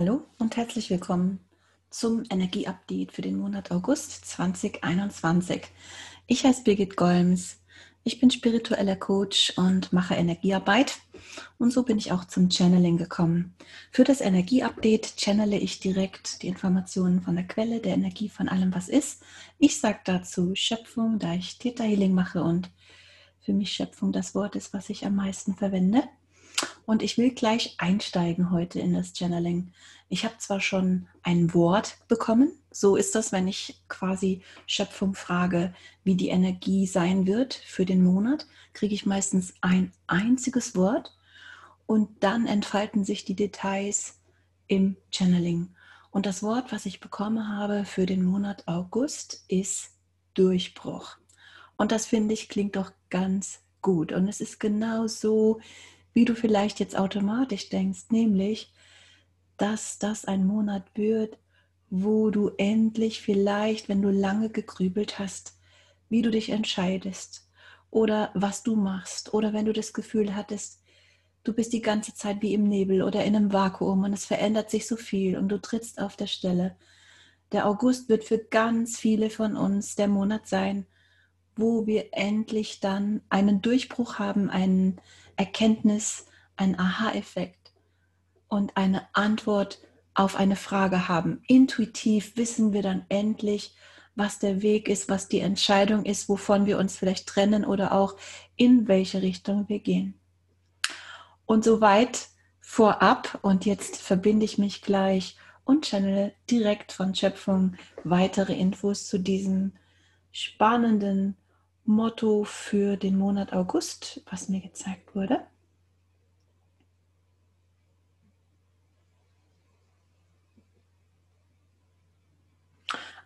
Hallo und herzlich willkommen zum Energieupdate für den Monat August 2021. Ich heiße Birgit Golms. Ich bin spiritueller Coach und mache Energiearbeit und so bin ich auch zum Channeling gekommen. Für das Energieupdate channele ich direkt die Informationen von der Quelle der Energie von allem, was ist. Ich sage dazu Schöpfung, da ich Theta Healing mache und für mich Schöpfung das Wort ist, was ich am meisten verwende. Und ich will gleich einsteigen heute in das Channeling. Ich habe zwar schon ein Wort bekommen, so ist das, wenn ich quasi Schöpfung frage, wie die Energie sein wird für den Monat, kriege ich meistens ein einziges Wort und dann entfalten sich die Details im Channeling. Und das Wort, was ich bekommen habe für den Monat August, ist Durchbruch. Und das finde ich klingt doch ganz gut. Und es ist genau so, wie du vielleicht jetzt automatisch denkst, nämlich, dass das ein Monat wird, wo du endlich vielleicht, wenn du lange gegrübelt hast, wie du dich entscheidest oder was du machst oder wenn du das Gefühl hattest, du bist die ganze Zeit wie im Nebel oder in einem Vakuum und es verändert sich so viel und du trittst auf der Stelle. Der August wird für ganz viele von uns der Monat sein, wo wir endlich dann einen Durchbruch haben, einen Erkenntnis, einen Aha-Effekt und eine Antwort auf eine Frage haben. Intuitiv wissen wir dann endlich, was der Weg ist, was die Entscheidung ist, wovon wir uns vielleicht trennen oder auch in welche Richtung wir gehen. Und soweit vorab und jetzt verbinde ich mich gleich und channel direkt von Schöpfung weitere Infos zu diesem spannenden Motto für den Monat August, was mir gezeigt wurde.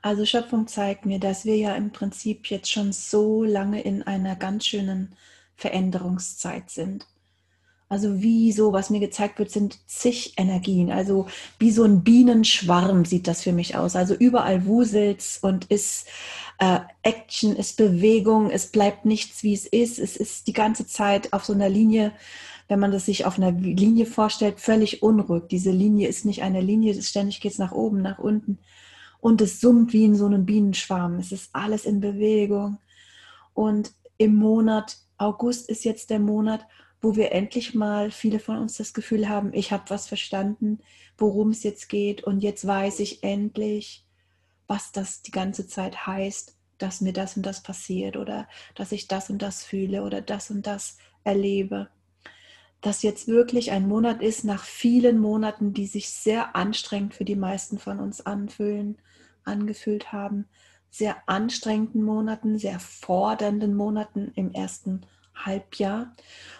Also Schöpfung zeigt mir, dass wir ja im Prinzip jetzt schon so lange in einer ganz schönen Veränderungszeit sind. Also wie so, was mir gezeigt wird, sind zig Energien. Also wie so ein Bienenschwarm sieht das für mich aus. Also überall wuselt's und ist äh, Action, ist Bewegung, es bleibt nichts, wie es ist. Es ist die ganze Zeit auf so einer Linie, wenn man das sich auf einer Linie vorstellt, völlig unruhig. Diese Linie ist nicht eine Linie, ständig geht es nach oben, nach unten. Und es summt wie in so einem Bienenschwarm. Es ist alles in Bewegung. Und im Monat August ist jetzt der Monat, wo wir endlich mal, viele von uns das Gefühl haben, ich habe was verstanden, worum es jetzt geht und jetzt weiß ich endlich, was das die ganze Zeit heißt, dass mir das und das passiert oder dass ich das und das fühle oder das und das erlebe. Dass jetzt wirklich ein Monat ist nach vielen Monaten, die sich sehr anstrengend für die meisten von uns anfühlen, angefühlt haben, sehr anstrengenden Monaten, sehr fordernden Monaten im ersten Halbjahr,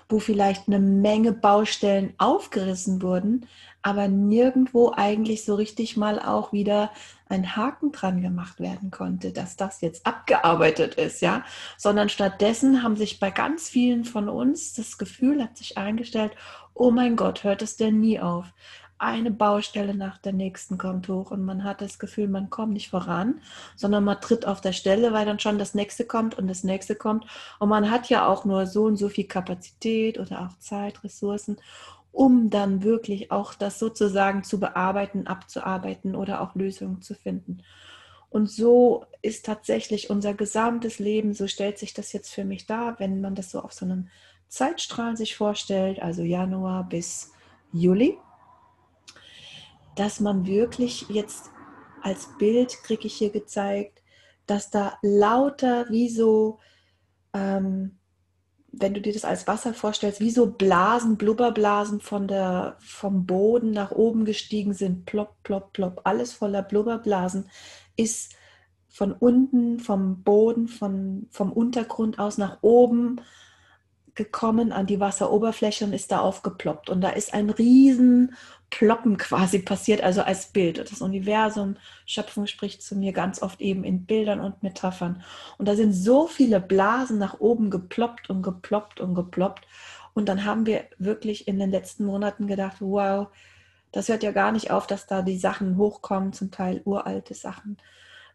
wo vielleicht eine Menge Baustellen aufgerissen wurden, aber nirgendwo eigentlich so richtig mal auch wieder ein Haken dran gemacht werden konnte, dass das jetzt abgearbeitet ist, ja, sondern stattdessen haben sich bei ganz vielen von uns das Gefühl hat sich eingestellt, oh mein Gott, hört es denn nie auf? Eine Baustelle nach der nächsten kommt hoch und man hat das Gefühl, man kommt nicht voran, sondern man tritt auf der Stelle, weil dann schon das nächste kommt und das nächste kommt. Und man hat ja auch nur so und so viel Kapazität oder auch Zeit, Ressourcen, um dann wirklich auch das sozusagen zu bearbeiten, abzuarbeiten oder auch Lösungen zu finden. Und so ist tatsächlich unser gesamtes Leben, so stellt sich das jetzt für mich dar, wenn man das so auf so einem Zeitstrahl sich vorstellt, also Januar bis Juli dass man wirklich jetzt als Bild kriege ich hier gezeigt, dass da lauter wie so, ähm, wenn du dir das als Wasser vorstellst, wie so Blasen, Blubberblasen von der, vom Boden nach oben gestiegen sind, plopp, plopp, plopp, alles voller Blubberblasen, ist von unten, vom Boden, von, vom Untergrund aus nach oben gekommen an die Wasseroberfläche und ist da aufgeploppt. Und da ist ein riesen Ploppen quasi passiert, also als Bild. Das Universum, Schöpfung spricht zu mir ganz oft eben in Bildern und Metaphern. Und da sind so viele Blasen nach oben geploppt und geploppt und geploppt. Und dann haben wir wirklich in den letzten Monaten gedacht, wow, das hört ja gar nicht auf, dass da die Sachen hochkommen, zum Teil uralte Sachen,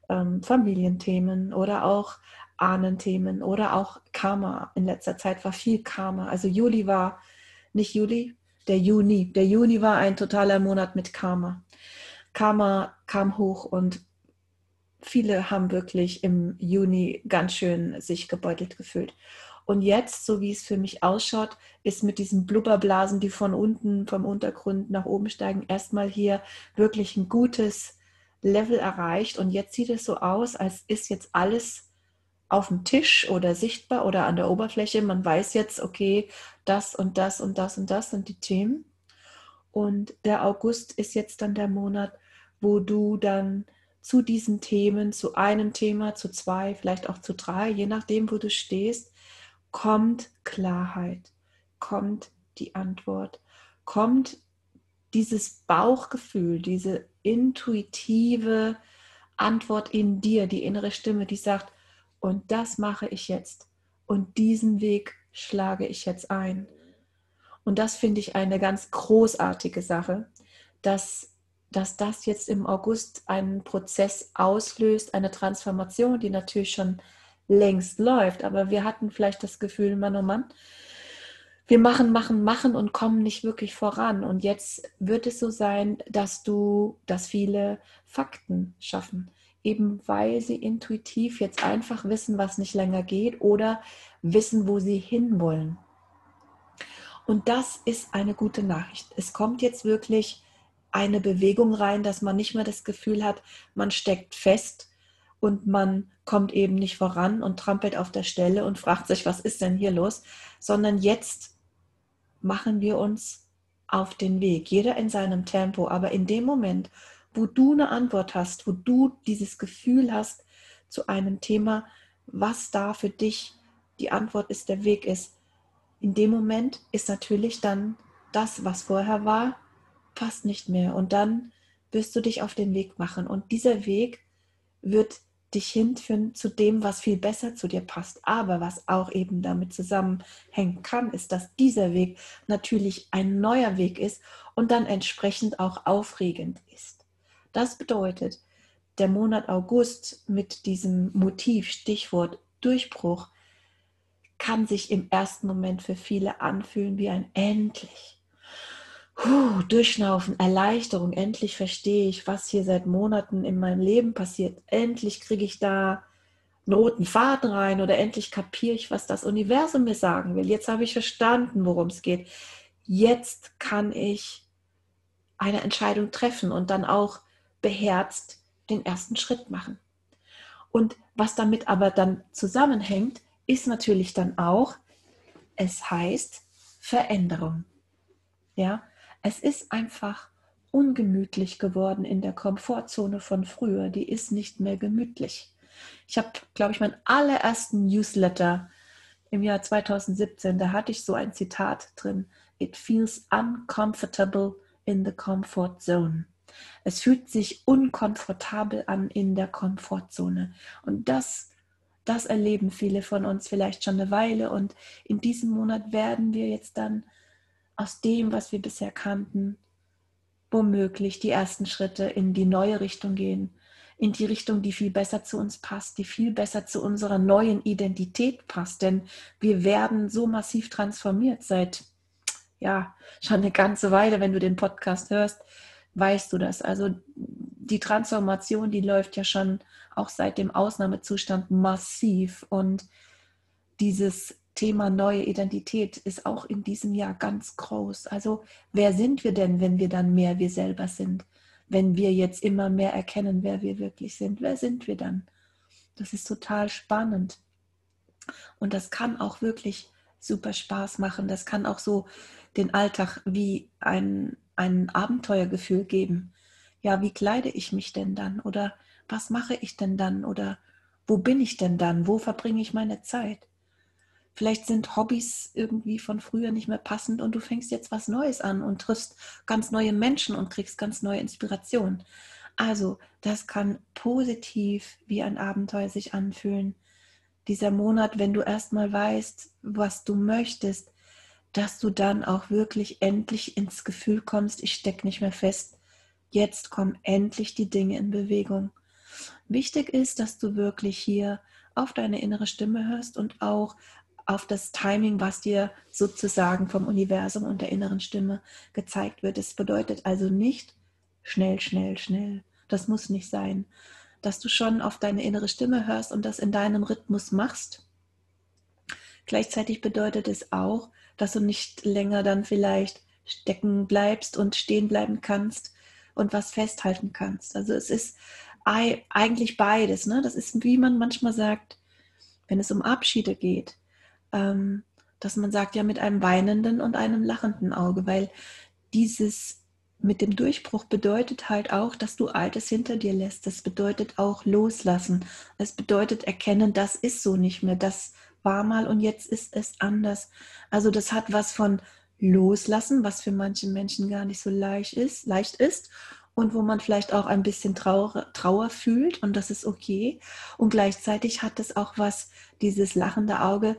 ähm, Familienthemen oder auch Ahnenthemen oder auch Karma. In letzter Zeit war viel Karma. Also Juli war nicht Juli, der Juni. Der Juni war ein totaler Monat mit Karma. Karma kam hoch und viele haben wirklich im Juni ganz schön sich gebeutelt gefühlt. Und jetzt, so wie es für mich ausschaut, ist mit diesen Blubberblasen, die von unten, vom Untergrund nach oben steigen, erstmal hier wirklich ein gutes Level erreicht. Und jetzt sieht es so aus, als ist jetzt alles auf dem Tisch oder sichtbar oder an der Oberfläche. Man weiß jetzt, okay, das und das und das und das sind die Themen. Und der August ist jetzt dann der Monat, wo du dann zu diesen Themen, zu einem Thema, zu zwei, vielleicht auch zu drei, je nachdem, wo du stehst, kommt Klarheit, kommt die Antwort, kommt dieses Bauchgefühl, diese intuitive Antwort in dir, die innere Stimme, die sagt, und das mache ich jetzt und diesen Weg schlage ich jetzt ein. Und das finde ich eine ganz großartige Sache, dass, dass das jetzt im August einen Prozess auslöst, eine Transformation, die natürlich schon längst läuft. Aber wir hatten vielleicht das Gefühl, Mann, oh Mann, wir machen, machen, machen und kommen nicht wirklich voran. Und jetzt wird es so sein, dass du, dass viele Fakten schaffen, eben weil sie intuitiv jetzt einfach wissen, was nicht länger geht oder wissen, wo sie hinwollen. Und das ist eine gute Nachricht. Es kommt jetzt wirklich eine Bewegung rein, dass man nicht mehr das Gefühl hat, man steckt fest und man kommt eben nicht voran und trampelt auf der Stelle und fragt sich, was ist denn hier los, sondern jetzt machen wir uns auf den Weg, jeder in seinem Tempo, aber in dem Moment, wo du eine Antwort hast, wo du dieses Gefühl hast zu einem Thema, was da für dich die Antwort ist, der Weg ist, in dem Moment ist natürlich dann das, was vorher war, passt nicht mehr und dann wirst du dich auf den Weg machen und dieser Weg wird dich hinführen zu dem, was viel besser zu dir passt. Aber was auch eben damit zusammenhängen kann, ist, dass dieser Weg natürlich ein neuer Weg ist und dann entsprechend auch aufregend ist. Das bedeutet, der Monat August mit diesem Motiv, Stichwort Durchbruch, kann sich im ersten Moment für viele anfühlen wie ein endlich Puh, durchschnaufen, Erleichterung, endlich verstehe ich, was hier seit Monaten in meinem Leben passiert. Endlich kriege ich da einen roten Faden rein oder endlich kapiere ich, was das Universum mir sagen will. Jetzt habe ich verstanden, worum es geht. Jetzt kann ich eine Entscheidung treffen und dann auch beherzt den ersten Schritt machen. Und was damit aber dann zusammenhängt, ist natürlich dann auch, es heißt Veränderung. Ja, es ist einfach ungemütlich geworden in der Komfortzone von früher. Die ist nicht mehr gemütlich. Ich habe, glaube ich, meinen allerersten Newsletter im Jahr 2017, da hatte ich so ein Zitat drin. It feels uncomfortable in the comfort zone. Es fühlt sich unkomfortabel an in der Komfortzone. Und das, das erleben viele von uns vielleicht schon eine Weile. Und in diesem Monat werden wir jetzt dann aus dem, was wir bisher kannten, womöglich die ersten Schritte in die neue Richtung gehen, in die Richtung, die viel besser zu uns passt, die viel besser zu unserer neuen Identität passt. Denn wir werden so massiv transformiert seit, ja, schon eine ganze Weile, wenn du den Podcast hörst, weißt du das. Also die Transformation, die läuft ja schon auch seit dem Ausnahmezustand massiv und dieses Thema neue Identität ist auch in diesem Jahr ganz groß. Also wer sind wir denn, wenn wir dann mehr wir selber sind? Wenn wir jetzt immer mehr erkennen, wer wir wirklich sind, wer sind wir dann? Das ist total spannend. Und das kann auch wirklich super Spaß machen. Das kann auch so den Alltag wie ein, ein Abenteuergefühl geben. Ja, wie kleide ich mich denn dann? Oder was mache ich denn dann? Oder wo bin ich denn dann? Wo verbringe ich meine Zeit? Vielleicht sind Hobbys irgendwie von früher nicht mehr passend und du fängst jetzt was Neues an und triffst ganz neue Menschen und kriegst ganz neue Inspiration. Also, das kann positiv wie ein Abenteuer sich anfühlen. Dieser Monat, wenn du erstmal weißt, was du möchtest, dass du dann auch wirklich endlich ins Gefühl kommst, ich stecke nicht mehr fest. Jetzt kommen endlich die Dinge in Bewegung. Wichtig ist, dass du wirklich hier auf deine innere Stimme hörst und auch auf das Timing, was dir sozusagen vom Universum und der inneren Stimme gezeigt wird. Es bedeutet also nicht, schnell, schnell, schnell. Das muss nicht sein. Dass du schon auf deine innere Stimme hörst und das in deinem Rhythmus machst. Gleichzeitig bedeutet es auch, dass du nicht länger dann vielleicht stecken bleibst und stehen bleiben kannst und was festhalten kannst. Also es ist eigentlich beides. Ne? Das ist, wie man manchmal sagt, wenn es um Abschiede geht, ähm, dass man sagt, ja, mit einem weinenden und einem lachenden Auge, weil dieses mit dem Durchbruch bedeutet halt auch, dass du Altes hinter dir lässt. Das bedeutet auch loslassen. Es bedeutet erkennen, das ist so nicht mehr. Das war mal und jetzt ist es anders. Also das hat was von loslassen, was für manche Menschen gar nicht so leicht ist, leicht ist und wo man vielleicht auch ein bisschen Trauer, Trauer fühlt und das ist okay. Und gleichzeitig hat es auch was, dieses lachende Auge,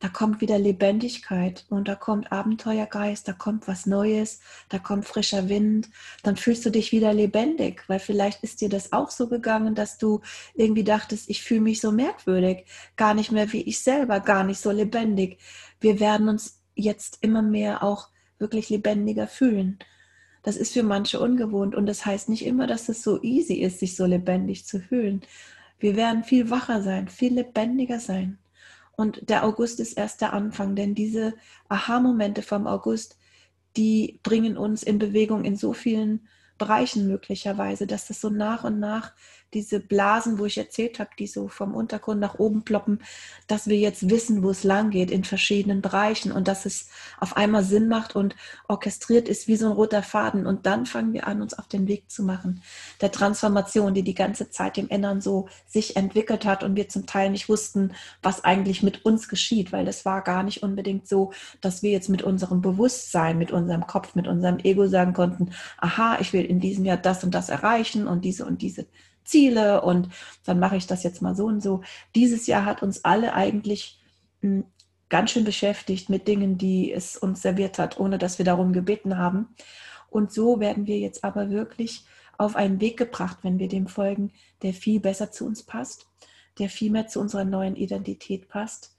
da kommt wieder Lebendigkeit und da kommt Abenteuergeist, da kommt was Neues, da kommt frischer Wind, dann fühlst du dich wieder lebendig, weil vielleicht ist dir das auch so gegangen, dass du irgendwie dachtest, ich fühle mich so merkwürdig, gar nicht mehr wie ich selber, gar nicht so lebendig. Wir werden uns jetzt immer mehr auch wirklich lebendiger fühlen. Das ist für manche ungewohnt und das heißt nicht immer, dass es so easy ist, sich so lebendig zu fühlen. Wir werden viel wacher sein, viel lebendiger sein. Und der August ist erst der Anfang, denn diese Aha-Momente vom August, die bringen uns in Bewegung in so vielen Bereichen möglicherweise, dass das so nach und nach diese Blasen, wo ich erzählt habe, die so vom Untergrund nach oben ploppen, dass wir jetzt wissen, wo es lang geht in verschiedenen Bereichen und dass es auf einmal Sinn macht und orchestriert ist wie so ein roter Faden. Und dann fangen wir an, uns auf den Weg zu machen, der Transformation, die die ganze Zeit im Innern so sich entwickelt hat und wir zum Teil nicht wussten, was eigentlich mit uns geschieht, weil das war gar nicht unbedingt so, dass wir jetzt mit unserem Bewusstsein, mit unserem Kopf, mit unserem Ego sagen konnten, aha, ich will in diesem Jahr das und das erreichen und diese und diese Ziele und dann mache ich das jetzt mal so und so. Dieses Jahr hat uns alle eigentlich hm, ganz schön beschäftigt mit Dingen, die es uns serviert hat, ohne dass wir darum gebeten haben. Und so werden wir jetzt aber wirklich auf einen Weg gebracht, wenn wir dem folgen, der viel besser zu uns passt, der viel mehr zu unserer neuen Identität passt,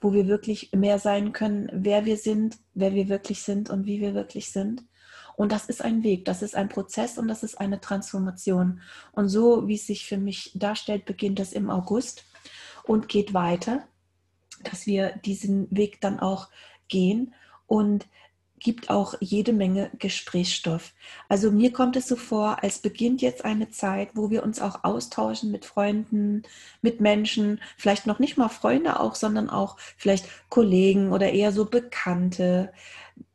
wo wir wirklich mehr sein können, wer wir sind, wer wir wirklich sind und wie wir wirklich sind. Und das ist ein Weg, das ist ein Prozess und das ist eine Transformation. Und so, wie es sich für mich darstellt, beginnt das im August und geht weiter, dass wir diesen Weg dann auch gehen und gibt auch jede Menge Gesprächsstoff. Also mir kommt es so vor, als beginnt jetzt eine Zeit, wo wir uns auch austauschen mit Freunden, mit Menschen, vielleicht noch nicht mal Freunde auch, sondern auch vielleicht Kollegen oder eher so Bekannte,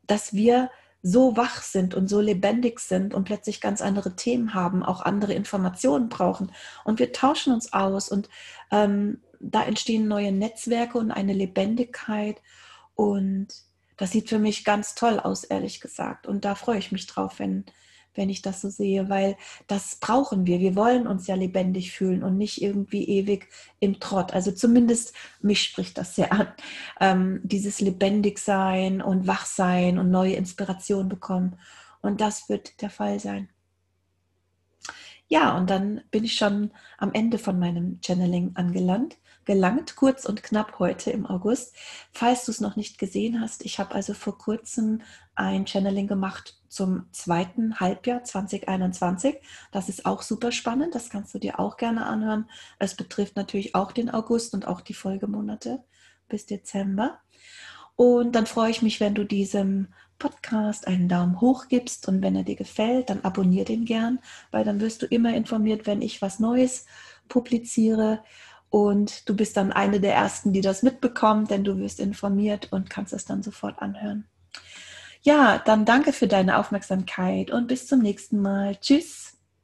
dass wir so wach sind und so lebendig sind und plötzlich ganz andere Themen haben, auch andere Informationen brauchen. Und wir tauschen uns aus und ähm, da entstehen neue Netzwerke und eine Lebendigkeit. Und das sieht für mich ganz toll aus, ehrlich gesagt. Und da freue ich mich drauf, wenn, wenn ich das so sehe, weil das brauchen wir. Wir wollen uns ja lebendig fühlen und nicht irgendwie ewig im Trott. Also zumindest mich spricht das sehr an. Ähm, dieses Lebendigsein und Wachsein und neue Inspiration bekommen. Und das wird der Fall sein. Ja, und dann bin ich schon am Ende von meinem Channeling angelangt gelangt, kurz und knapp heute im August. Falls du es noch nicht gesehen hast, ich habe also vor kurzem ein Channeling gemacht zum zweiten Halbjahr 2021. Das ist auch super spannend, das kannst du dir auch gerne anhören. Es betrifft natürlich auch den August und auch die Folgemonate bis Dezember. Und dann freue ich mich, wenn du diesem Podcast einen Daumen hoch gibst und wenn er dir gefällt, dann abonniere den gern, weil dann wirst du immer informiert, wenn ich was Neues publiziere. Und du bist dann eine der Ersten, die das mitbekommt, denn du wirst informiert und kannst es dann sofort anhören. Ja, dann danke für deine Aufmerksamkeit und bis zum nächsten Mal. Tschüss.